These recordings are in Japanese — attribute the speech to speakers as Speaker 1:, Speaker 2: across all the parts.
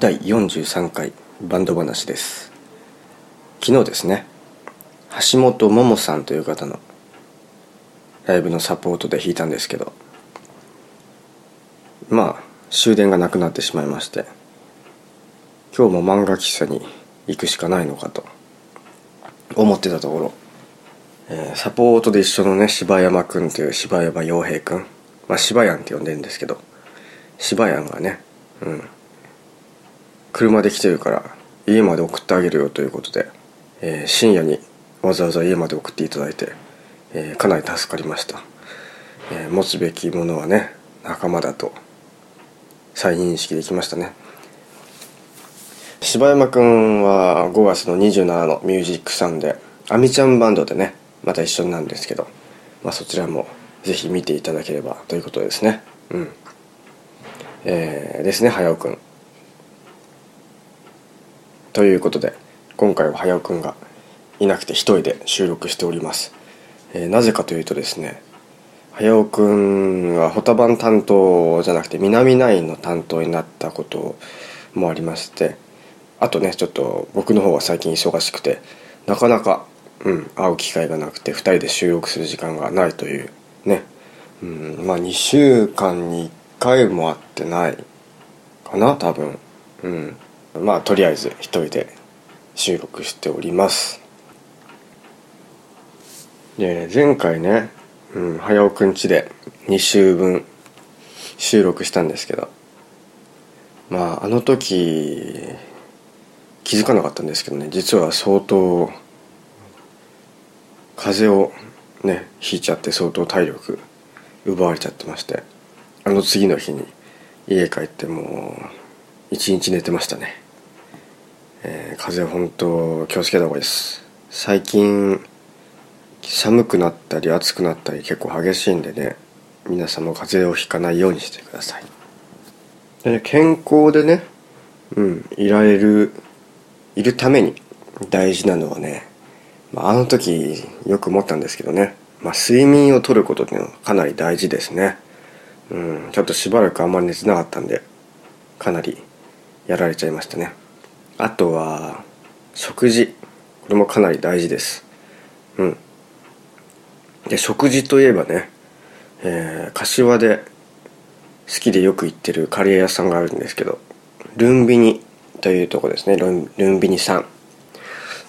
Speaker 1: 第43回バンド話です。昨日ですね橋本桃さんという方のライブのサポートで弾いたんですけどまあ終電がなくなってしまいまして今日も漫画喫茶に行くしかないのかと思ってたところ、えーサポートで一緒のね柴山君という柴山洋平君まあ柴山って呼んでるんですけど柴山がねうん車で来てるから家まで送ってあげるよということで、えー深夜にわざわざ家まで送っていただいて、えーかなり助かりました、えー持つべきものはね仲間だと再認識できましたね。柴山くんは5月の27の「ミュージックサンデー」あみちゃんバンドでねまた一緒なんですけど、まあ、そちらもぜひ見ていただければということですね。うん。えーですね早尾くん。ということで今回は早尾くんがいなくて一人で収録しております、えーなぜかというとですね早尾くんはホタバン担当じゃなくて南ナインの担当になったこともありましてあとねちょっと僕の方は最近忙しくてなかなか、うん、会う機会がなくて2人で収録する時間がないというね、うん、まあ2週間に1回も会ってないかな多分。うん。まあとりあえず1人で収録しております。で前回ね、うん、早尾くん家で2週分収録したんですけどまああの時気づかなかったんですけどね実は相当風邪をねひいちゃって相当体力奪われちゃってましてあの次の日に家帰ってもう一日寝てましたね、えー風邪本当気をつけた方がいいです。最近寒くなったり暑くなったり結構激しいんでね皆さんも風邪をひかないようにしてください。で健康でねうんいられるいるために大事なのはね、まあ、あの時よく思ったんですけどね、まあ、睡眠をとることっていうのはかなり大事ですね。うんちょっとしばらくあんまり寝てなかったんでかなりやられちゃいましたね。あとは食事。これもかなり大事です。うん。で食事といえばね、えー柏で好きでよく行ってるカレー屋さんがあるんですけどルンビニというとこですね。ルンルンビニさん。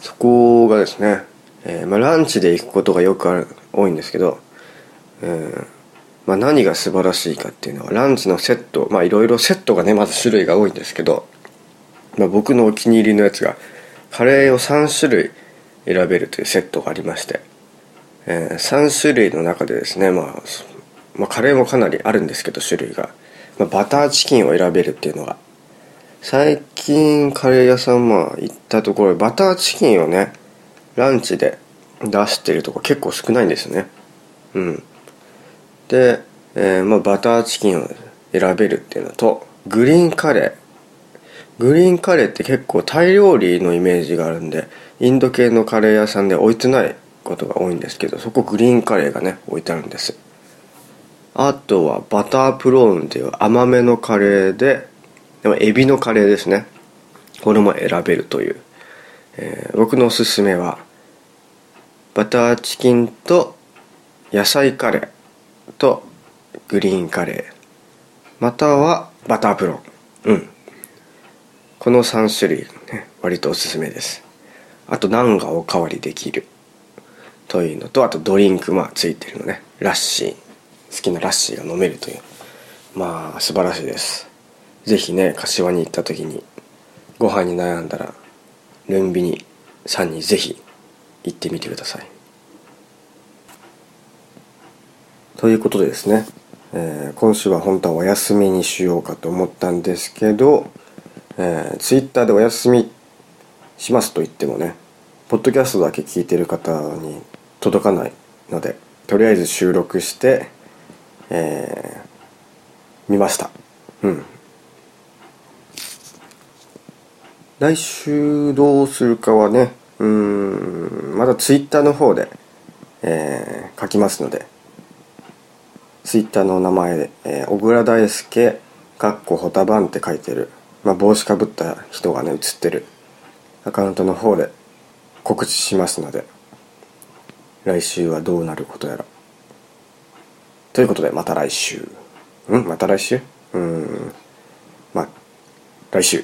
Speaker 1: そこがですね、えーまあ、ランチで行くことがよくある多いんですけど、えーまあ、何が素晴らしいかっていうのはランチのセットまあいろいろセットがねまず種類が多いんですけど、まあ、僕のお気に入りのやつがカレーを3種類選べるというセットがありまして、えー3種類の中でですね、まあ、まあカレーもかなりあるんですけど種類が、まあ、バターチキンを選べるっていうのが最近カレー屋さんまあ行ったところバターチキンをねランチで出してるとこ結構少ないんですよね。うん。で、えーまあ、バターチキンを選べるっていうのとグリーンカレーグリーンカレーって結構タイ料理のイメージがあるんでインド系のカレー屋さんで置いてないことが多いんですけどそこグリーンカレーがね置いてあるんです。あとはバタープローンっていう甘めのカレーででもエビのカレーですね。これも選べるという、えー僕のおすすめはバターチキンと野菜カレーとグリーンカレー。またはバタープロン。うん。この3種類ね割とおすすめです。あとナンがおかわりできる。というのとあとドリンクまあついてるのね。ラッシー。好きなラッシーが飲めるという。まあ素晴らしいです。ぜひね柏に行った時にご飯に悩んだらルンビニさんにぜひ行ってみてください。ということでですね、えー今週は本当はお休みにしようかと思ったんですけど、えー、ツイッターでお休みしますと言ってもねポッドキャストだけ聞いてる方に届かないのでとりあえず収録して、えー見ました。うん。来週どうするかはねうんまだツイッターの方で、えー書きますのでツイッターの名前で、えー小倉大輔かっこホタバンって書いてるまあ、帽子かぶった人がね写ってる。アカウントの方で告知しますので来週はどうなることやら。ということでまた来週。うんまた来週？うん。まあ来週。